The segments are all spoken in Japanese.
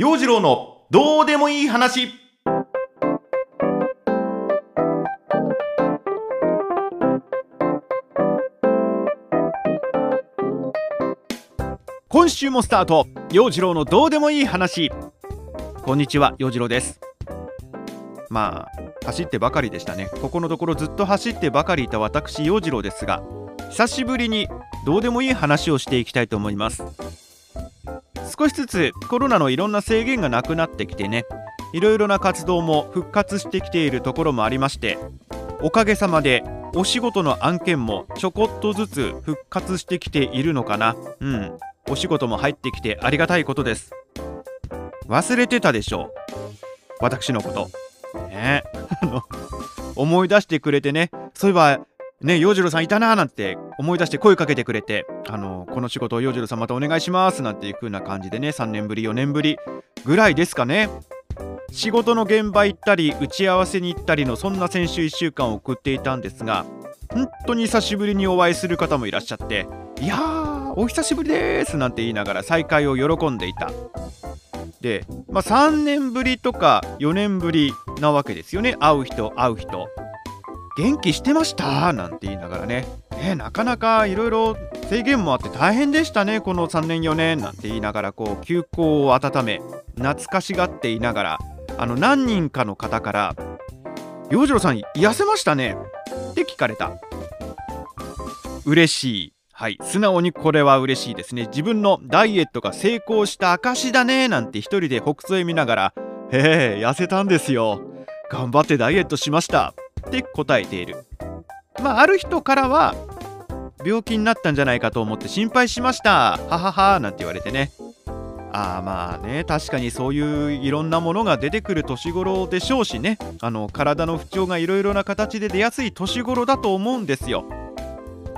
陽次郎のどうでもいい話。今週もスタート。陽次郎のどうでもいい話。こんにちは陽次郎です。まあ走ってばかりでしたね。ここのところずっと走ってばかりいた私陽次郎ですが久しぶりにどうでもいい話をしていきたいと思います。少しずつコロナのいろんな制限がなくなってきてね。いろいろな活動も復活してきているところもありましておかげさまでお仕事の案件もちょこっとずつ復活してきているのかな。うん。お仕事も入ってきてありがたいことです。忘れてたでしょう。私のこと。ね。思い出してくれてね。そういえばね洋次郎さんいたなーなんて思い出して声かけてくれてあのこの仕事を洋次郎さんまたお願いしますなんていう風な感じでね3年ぶり4年ぶりぐらいですかね。仕事の現場行ったり打ち合わせに行ったりのそんな先週1週間を送っていたんですが本当に久しぶりにお会いする方もいらっしゃっていやーお久しぶりですなんて言いながら再会を喜んでいた。で、まあ、3年ぶりとか4年ぶりなわけですよね。会う人会う人。元気してました？なんて言いながらね。ねなかなかいろいろ制限もあって大変でしたねこの3年4年。なんて言いながらこう休校を温め懐かしがっていながらあの何人かの方から「洋次郎さん痩せましたね」って聞かれた。嬉しい。はい。素直にこれは嬉しいですね。自分のダイエットが成功した証だね。なんて一人で北斎見ながら「へえ痩せたんですよ。頑張ってダイエットしました」って答えている。まあある人からは病気になったんじゃないかと思って心配しました。はははなんて言われてね。ああまあね確かにそういういろんなものが出てくる年頃でしょうしね。あの体の不調がいろいろな形で出やすい年頃だと思うんですよ。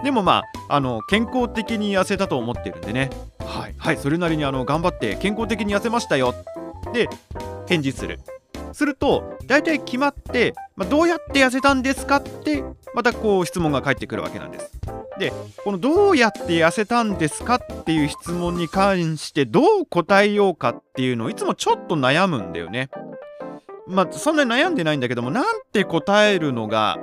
でもまああの健康的に痩せたと思ってるんでね。はいはいそれなりにあの頑張って健康的に痩せましたよ。で返事する。すると大体決まって、まあ、どうやって痩せたんですかってまたこう質問が返ってくるわけなんです。でこのどうやって痩せたんですかっていう質問に関してどう答えようかっていうのをいつもちょっと悩むんだよね。まあそんなに悩んでないんだけどもなんて答えるのが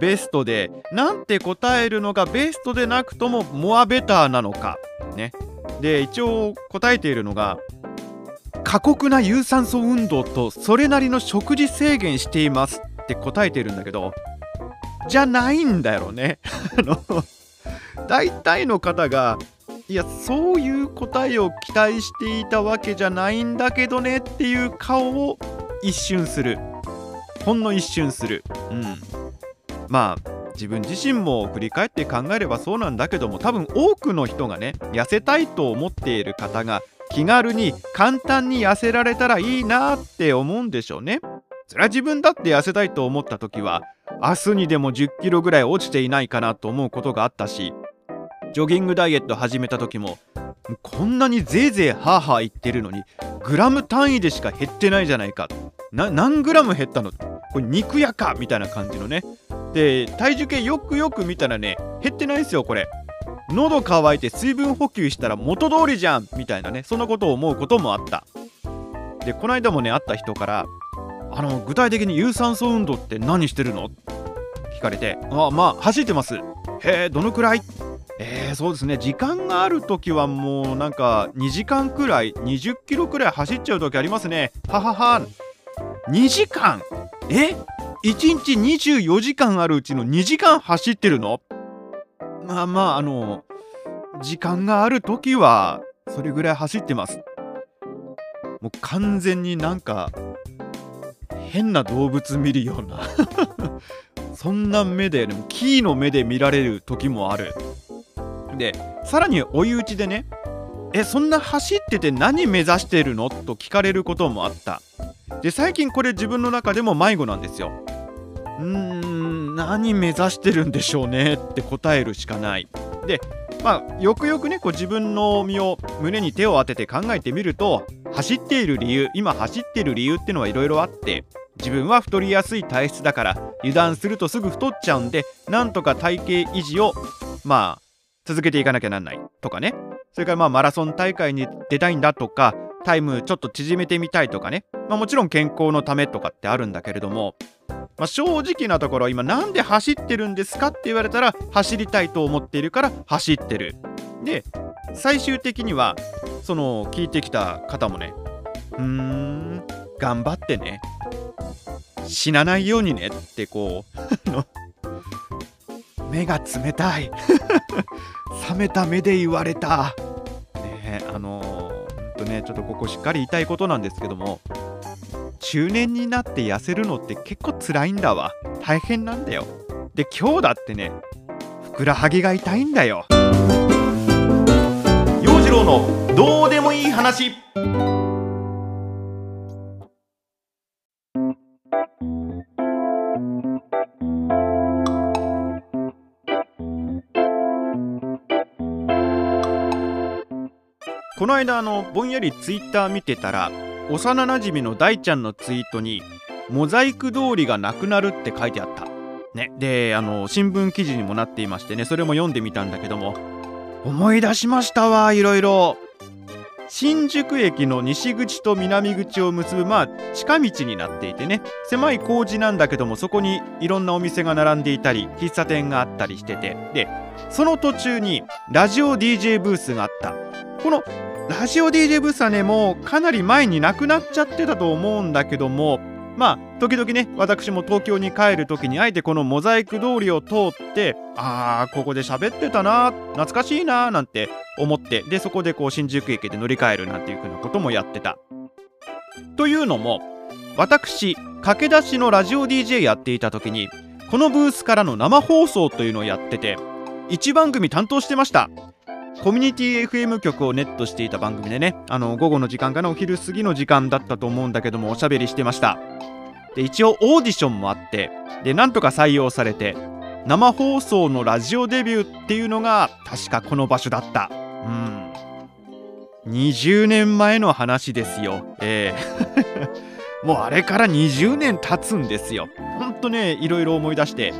ベストでなんて答えるのがベストでなくともモアベターなのかね。で一応答えているのが過酷な有酸素運動とそれなりの食事制限していますって答えてるんだけどじゃないんだよね。大体の方がいやそういう答えを期待していたわけじゃないんだけどねっていう顔を一瞬する。ほんの一瞬する。うん。まあ自分自身も振り返って考えればそうなんだけども多分多くの人がね痩せたいと思っている方が気軽に簡単に痩せられたらいいなって思うんでしょうね。それは自分だって痩せたいと思った時は明日にでも10キロぐらい落ちていないかなと思うことがあったしジョギングダイエット始めた時もこんなにぜいぜいハーハー言ってるのにグラム単位でしか減ってないじゃないか。何グラム減ったの？これ肉やかみたいな感じのね。で体重計よくよく見たらね減ってないですよこれ。喉乾いて水分補給したら元通りじゃんみたいなねそんなことを思うこともあった。でこの間もね会った人からあの具体的に有酸素運動って何してるの？聞かれてあまあ走ってます。へえどのくらい？えー、そうですね。時間がある時はもうなんか2時間くらい20キロくらい走っちゃう時ありますね。ははは2時間？え？1日24時間あるうちの2時間走ってるの？まあまああの時間がある時はそれぐらい走ってます。もう完全になんか変な動物見るような。そんな目で、ね、キーの目で見られる時もある。でさらに追い打ちでねえそんな走ってて何目指してるの？と聞かれることもあった。で最近これ自分の中でも迷子なんですよ。うーん何目指してるんでしょうねって答えるしかない。でまあよくよくねこう自分の身を胸に手を当てて考えてみると走っている理由今走ってる理由ってのはいろいろあって自分は太りやすい体質だから油断するとすぐ太っちゃうんでなんとか体型維持をまあ続けていかなきゃなんないとかね。それからまあマラソン大会に出たいんだとかタイムちょっと縮めてみたいとかね、まあ、もちろん健康のためとかってあるんだけれども、まあ、正直なところ今なんで走ってるんですかって言われたら走りたいと思っているから走ってる。で最終的にはその聞いてきた方もねうーん頑張ってね。死なないようにね。ってこう 目が冷たい。冷めた目で言われた。ねあのー、ほんとねちょっとここしっかり言いたいことなんですけども中年になって痩せるのって結構辛いんだわ。大変なんだよ。で今日だってねふくらはぎが痛いんだよ。陽次郎のどうでもいい話。この間あのぼんやりツイッター見てたら幼なじみの大ちゃんのツイートに「モザイク通りがなくなる」って書いてあった。ね、であの新聞記事にもなっていましてねそれも読んでみたんだけども思い出しましたわいろいろ。新宿駅の西口と南口を結ぶまあ近道になっていてね狭い工事なんだけどもそこにいろんなお店が並んでいたり喫茶店があったりしてて。でその途中にラジオ DJ ブースがあった。このラジオ DJ ブースはねもうかなり前になくなっちゃってたと思うんだけどもまあ時々ね私も東京に帰る時にあえてこのモザイク通りを通ってあーここで喋ってたな懐かしいななんて思ってでそこでこう新宿駅で乗り換えるなんていう風なこともやってた。というのも私駆け出しのラジオ DJ やっていた時にこのブースからの生放送というのをやってて1番組担当してましたコミュニティ FM 局をネットしていた番組でねあの午後の時間かなお昼過ぎの時間だったと思うんだけどもおしゃべりしてました。で一応オーディションもあってでなんとか採用されて生放送のラジオデビューっていうのが確かこの場所だった。うん。20年前の話ですよ。ええ。ー、もうあれから20年経つんですよ。ほんとねいろいろ思い出して。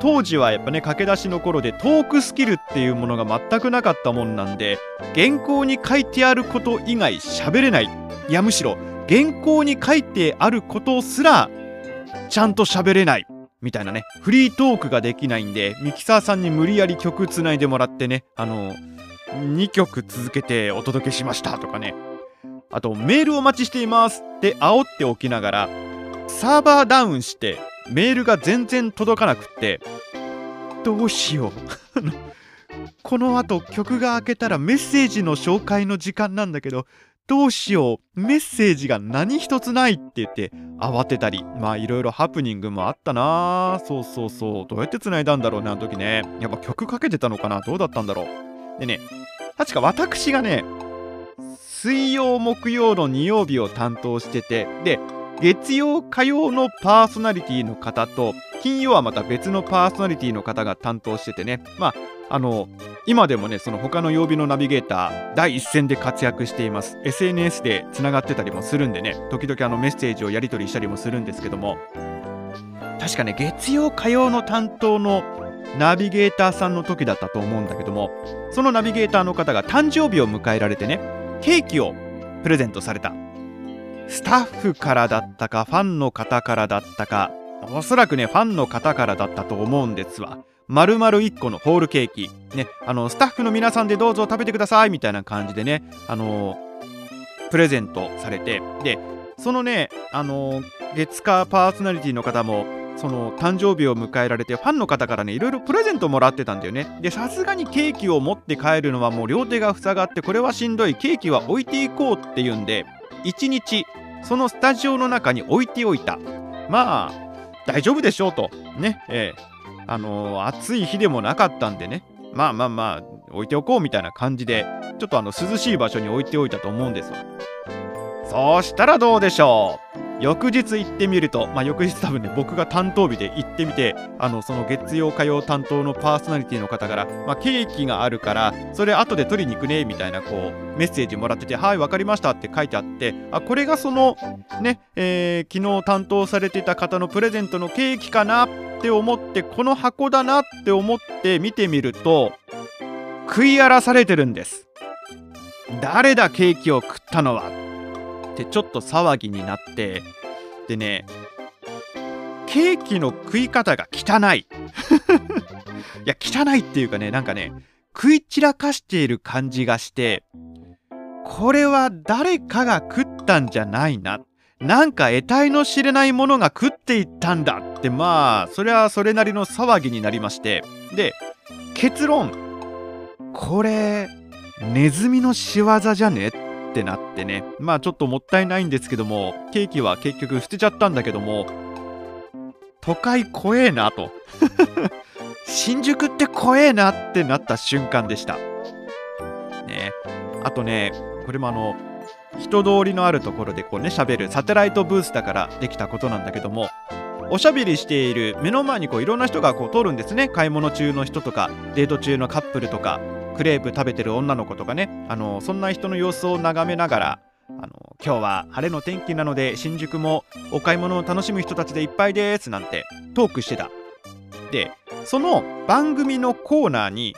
当時はやっぱね駆け出しの頃でトークスキルっていうものが全くなかったもんなんで原稿に書いてあること以外喋れない。いやむしろ原稿に書いてあることすらちゃんと喋れない。みたいなね。フリートークができないんでミキサーさんに無理やり曲つないでもらってねあの2曲続けてお届けしましたとかね。あとメールお待ちしていますって煽っておきながらサーバーダウンしてメールが全然届かなくってどうしよう。このあと曲が開けたらメッセージの紹介の時間なんだけどどうしよう。メッセージが何一つないって言って慌てたりまあいろいろハプニングもあったな。そうそうそう。どうやって繋いだんだろうねあの時ね。やっぱ曲かけてたのかな。どうだったんだろう。でね確か私がね水曜木曜の2曜日を担当しててで月曜火曜のパーソナリティの方と金曜はまた別のパーソナリティの方が担当しててね。まああの今でもねその他の曜日のナビゲーター第一線で活躍しています。SNS でつながってたりもするんでね。時々あのメッセージをやり取りしたりもするんですけども。確かね月曜火曜の担当のナビゲーターさんの時だったと思うんだけどもそのナビゲーターの方が誕生日を迎えられてねケーキをプレゼントされた。スタッフからだったかファンの方からだったかおそらくねファンの方からだったと思うんですわ。丸々1個のホールケーキ。ねあのスタッフの皆さんでどうぞ食べてくださいみたいな感じでねあのプレゼントされて。でそのねあの月火パーソナリティの方もその誕生日を迎えられてファンの方からねいろいろプレゼントもらってたんだよね。でさすがにケーキを持って帰るのはもう両手が塞がってこれはしんどい。ケーキは置いていこうっていうんで1日そのスタジオの中に置いておいた。まあ大丈夫でしょうと。ねえー、あのー、暑い日でもなかったんでね。まあまあまあ置いておこうみたいな感じでちょっとあの涼しい場所に置いておいたと思うんです。そうしたらどうでしょう。翌日行ってみると、まあ、翌日多分ね僕が担当日で行ってみてあのその月曜火曜担当のパーソナリティの方から、まあ、ケーキがあるからそれ後で取りに行くねみたいなこうメッセージもらってて「はい分かりました」って書いてあってあこれがそのね、えー、昨日担当されてた方のプレゼントのケーキかなって思ってこの箱だなって思って見てみると食い荒らされてるんです。誰だケーキを食ったのは。ってちょっと騒ぎになってでねケーキの食い方が汚い。いや汚いっていうかねなんかね食い散らかしている感じがしてこれは誰かが食ったんじゃないな。なんか得体の知れないものが食っていったんだって。まあそれはそれなりの騒ぎになりまして。で結論。これネズミの仕業じゃね？ってなってね。まあちょっともったいないんですけどもケーキは結局捨てちゃったんだけども都会怖えなと。新宿って怖えなってなった瞬間でした。ね。あとねこれもあの人通りのあるところでこうね喋るサテライトブースだからできたことなんだけどもおしゃべりしている目の前にこういろんな人がこう通るんですね。買い物中の人とかデート中のカップルとか。クレープ食べてる女の子とかね。あのそんな人の様子を眺めながらあの今日は晴れの天気なので新宿もお買い物を楽しむ人たちでいっぱいですなんてトークしてた。でその番組のコーナーに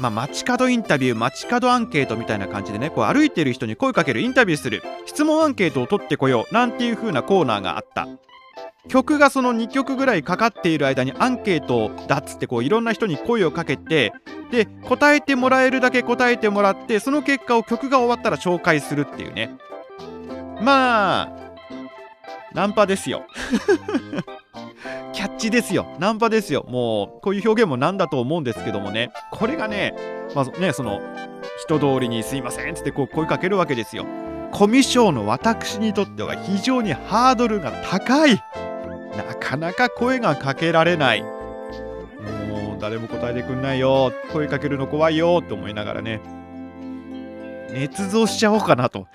まあ、街角インタビュー街角アンケートみたいな感じでねこう歩いてる人に声かけるインタビューする質問アンケートを取ってこようなんていう風なコーナーがあった。曲がその2曲ぐらいかかっている間にアンケートだっつってこういろんな人に声をかけてで答えてもらえるだけ答えてもらってその結果を曲が終わったら紹介するっていうね。まあナンパですよ。キャッチですよ。ナンパですよ。もうこういう表現もなんだと思うんですけどもね。これがねまあねその人通りにすいませんっつってこう声かけるわけですよ。コミュ障の私にとっては非常にハードルが高い。なかなか声がかけられない。もう誰も答えてくんないよ。声かけるの怖いよ。って思いながらね。捏造しちゃおうかなと。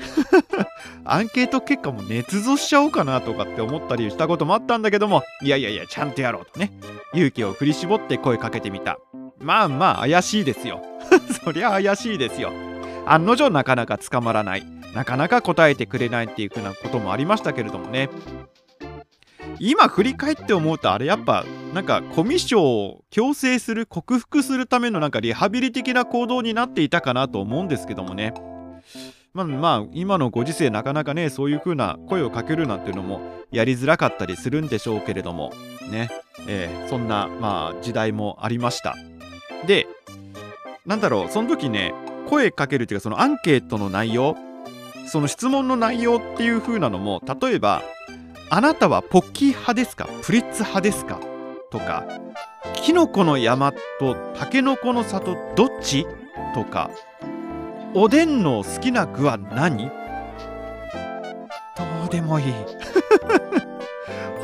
アンケート結果も捏造しちゃおうかなとかって思ったりしたこともあったんだけども。いやいやいやちゃんとやろうとね。勇気を振り絞って声かけてみた。まあまあ怪しいですよ。そりゃ怪しいですよ。案の定なかなか捕まらない。なかなか答えてくれないっていう風なこともありましたけれどもね。今振り返って思うとあれやっぱなんかコミュ障を強制する克服するためのなんかリハビリ的な行動になっていたかなと思うんですけどもね。まあまあ今のご時世なかなかねそういう風な声をかけるなんていうのもやりづらかったりするんでしょうけれどもね、えー、そんなまあ時代もありました。でなんだろうその時ね声かけるっていうかそのアンケートの内容その質問の内容っていう風なのも例えばあなたはポッキー派ですか？プリッツ派ですか？とかキノコの山とタケノコの里どっち？とかおでんの好きな具は何？どうでもいい。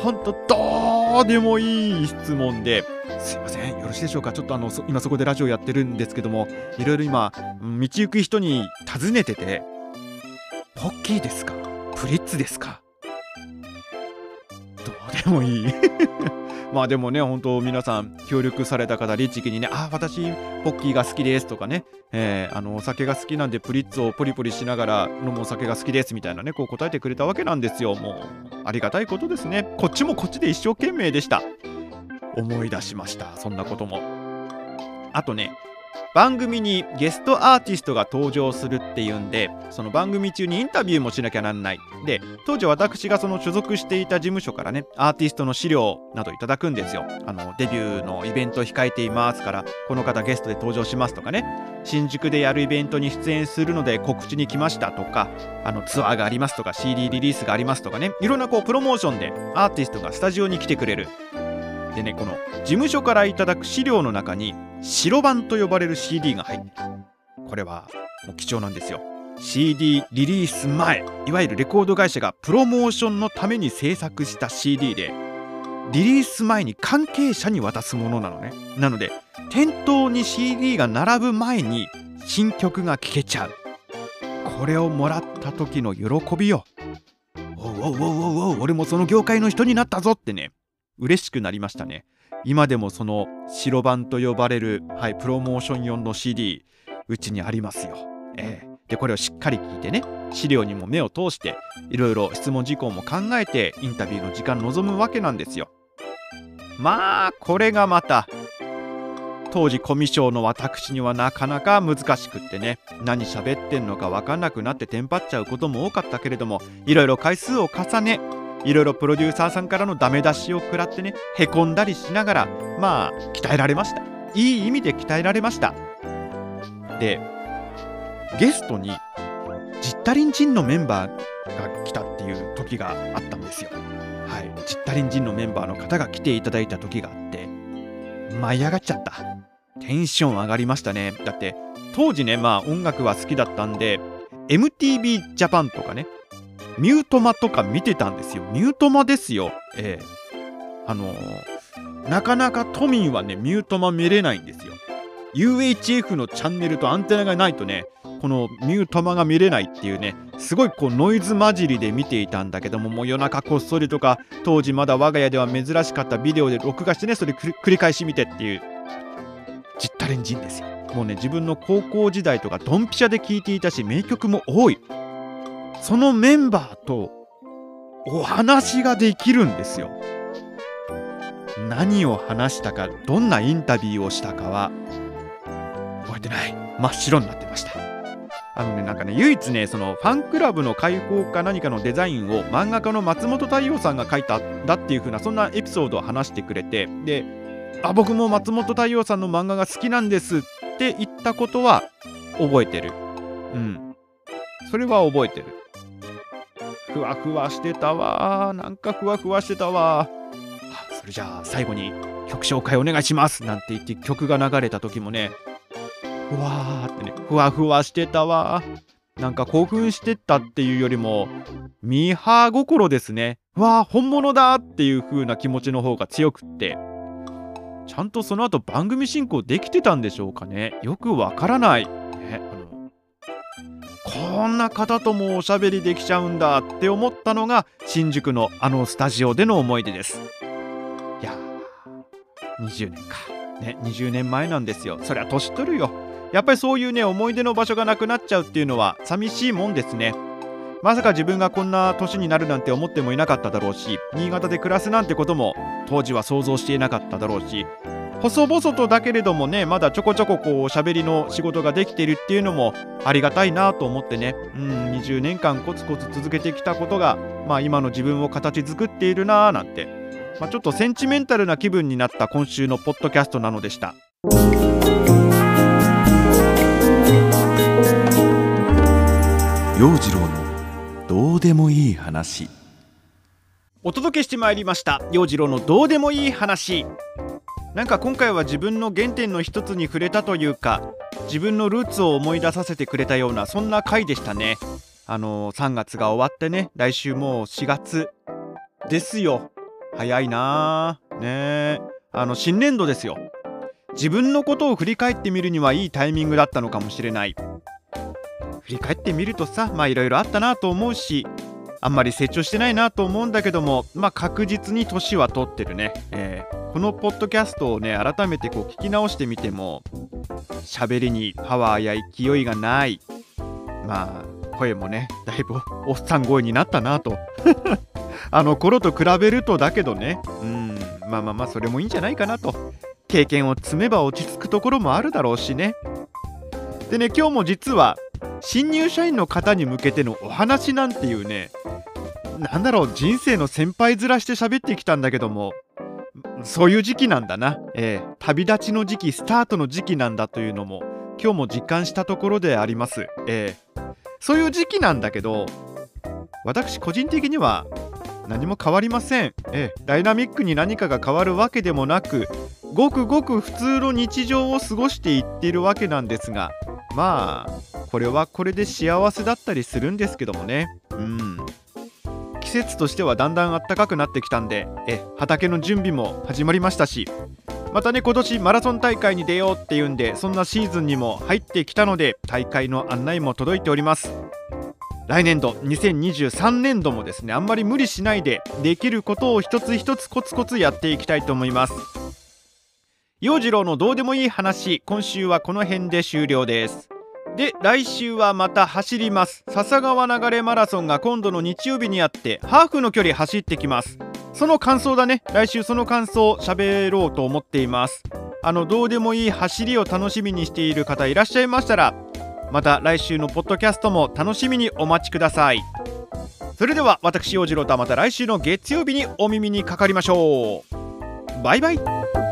ほんとどうでもいい質問ですいません。よろしいでしょうか？ちょっとあの今そこでラジオやってるんですけどもいろいろ今道行く人に尋ねててポッキーですか？プリッツですか？もいい まあでもね、本当皆さん協力された方、律儀にね、あ、私、ポッキーが好きですとかね、えー、あの、お酒が好きなんでプリッツをポリポリしながら飲むお酒が好きですみたいなね、こう答えてくれたわけなんですよ。もう、ありがたいことですね。こっちもこっちで一生懸命でした。思い出しました。そんなことも。あとね、番組にゲストアーティストが登場するっていうんでその番組中にインタビューもしなきゃなんない。で当時私がその所属していた事務所からねアーティストの資料などいただくんですよ。あのデビューのイベント控えていますからこの方ゲストで登場しますとかね。新宿でやるイベントに出演するので告知に来ましたとかあのツアーがありますとか CD リリースがありますとかね。いろんなこうプロモーションでアーティストがスタジオに来てくれる。でねこの事務所からいただく資料の中に白版と呼ばれる CD が入ってるこれはもう貴重なんですよ。CD リリース前いわゆるレコード会社がプロモーションのために制作した CD でリリース前に関係者に渡すものなのね。なので店頭に CD が並ぶ前に新曲が聴けちゃう。これをもらった時の喜びよ。おうおうおうおうおう俺もその業界の人になったぞってね。嬉しくなりましたね。今でもその白版と呼ばれる、はい、プロモーション用の CD うちにありますよ、えー、でこれをしっかり聞いてね資料にも目を通していろいろ質問事項も考えてインタビューの時間望むわけなんですよ。まあこれがまた当時コミュ障の私にはなかなか難しくってね何喋ってんのか分かんなくなってテンパっちゃうことも多かったけれどもいろいろ回数を重ねいろいろプロデューサーさんからのダメ出しを食らってねへこんだりしながらまあ鍛えられました。いい意味で鍛えられました。でゲストにジッタリンジンのメンバーが来たっていう時があったんですよ。はい。ジッタリンジンのメンバーの方が来ていただいた時があって舞い上がっちゃった。テンション上がりましたね。だって当時ねまあ音楽は好きだったんで MTV ジャパンとかねミュートマとか見てたんですよ。ミュートマですよ。ええ。あのー、なかなか都民はねミュートマ見れないんですよ。UHF のチャンネルとアンテナがないとねこのミュートマが見れないっていうねすごいこうノイズ混じりで見ていたんだけどももう夜中こっそりとか当時まだ我が家では珍しかったビデオで録画してねそれ繰り返し見てっていうじったれんじんですよ。もうね自分の高校時代とかドンピシャで聴いていたし名曲も多い。そのメンバーとお話ができるんですよ。何を話したかどんなインタビューをしたかは覚えてない。真っ白になってました。あのねなんかね唯一ねそのファンクラブの開放か何かのデザインを漫画家の松本太陽さんが書いたんだっていう風なそんなエピソードを話してくれてであ僕も松本太陽さんの漫画が好きなんですって言ったことは覚えてる。うん。それは覚えてる。ふわふわしてたわ。なんかふわふわしてたわ。それじゃあ最後に曲紹介お願いします。なんて言って曲が流れた時もねふわーってねふわふわしてたわ。なんか興奮してったっていうよりもミーハー心ですね。わあ本物だっていう風な気持ちの方が強くって。ちゃんとその後番組進行できてたんでしょうかね。よくわからない、ね、あのこんな方ともおしゃべりできちゃうんだって思ったのが新宿のあのスタジオでの思い出です。いやー20年か。ね20年前なんですよ。そりゃ年取るよ。やっぱりそういうね思い出の場所がなくなっちゃうっていうのは寂しいもんですね。まさか自分がこんな年になるなんて思ってもいなかっただろうし新潟で暮らすなんてことも当時は想像していなかっただろうし細々とだけれどもねまだちょこちょここう喋りの仕事ができているっていうのもありがたいなと思ってね。うん20年間コツコツ続けてきたことがまあ今の自分を形作っているなーなんて、まあ、ちょっとセンチメンタルな気分になった今週のポッドキャストなのでした。陽次郎のどうでもいい話。お届けしてまいりました。陽次郎のどうでもいい話なんか今回は自分の原点の一つに触れたというか自分のルーツを思い出させてくれたようなそんな回でしたね。あのー、3月が終わってね来週もう4月ですよ。早いなーねあの新年度ですよ。自分のことを振り返ってみるにはいいタイミングだったのかもしれない。振り返ってみるとさまあいろいろあったなと思うしあんまり成長してないなと思うんだけどもまあ確実に年は取ってるね、えー、このポッドキャストをね改めてこう聞き直してみても喋りにパワーや勢いがない。まあ声もねだいぶおっさん声になったなと。あの頃と比べるとだけどね。うんまあまあまあそれもいいんじゃないかなと。経験を積めば落ち着くところもあるだろうしね。でね今日も実は新入社員の方に向けてのお話なんていうねなんだろう人生の先輩面して喋ってきたんだけども。そういう時期なんだな、えー、旅立ちの時期スタートの時期なんだというのも今日も実感したところであります、えー、そういう時期なんだけど私個人的には何も変わりません、えー、ダイナミックに何かが変わるわけでもなくごくごく普通の日常を過ごしていっているわけなんですがまあこれはこれで幸せだったりするんですけどもね。うん。季節としてはだんだん暖かくなってきたんでえ畑の準備も始まりましたし。またね今年マラソン大会に出ようっていうんでそんなシーズンにも入ってきたので大会の案内も届いております。来年度2023年度もですねあんまり無理しないでできることを一つ一つコツコツやっていきたいと思います。陽次郎のどうでもいい話今週はこの辺で終了です。で来週はまた走ります。笹川流れマラソンが今度の日曜日にあってハーフの距離走ってきます。その感想だね。来週その感想を喋ろうと思っています。あのどうでもいい走りを楽しみにしている方いらっしゃいましたらまた来週のポッドキャストも楽しみにお待ちください。それでは私陽次郎とはまた来週の月曜日にお耳にかかりましょう。バイバイ。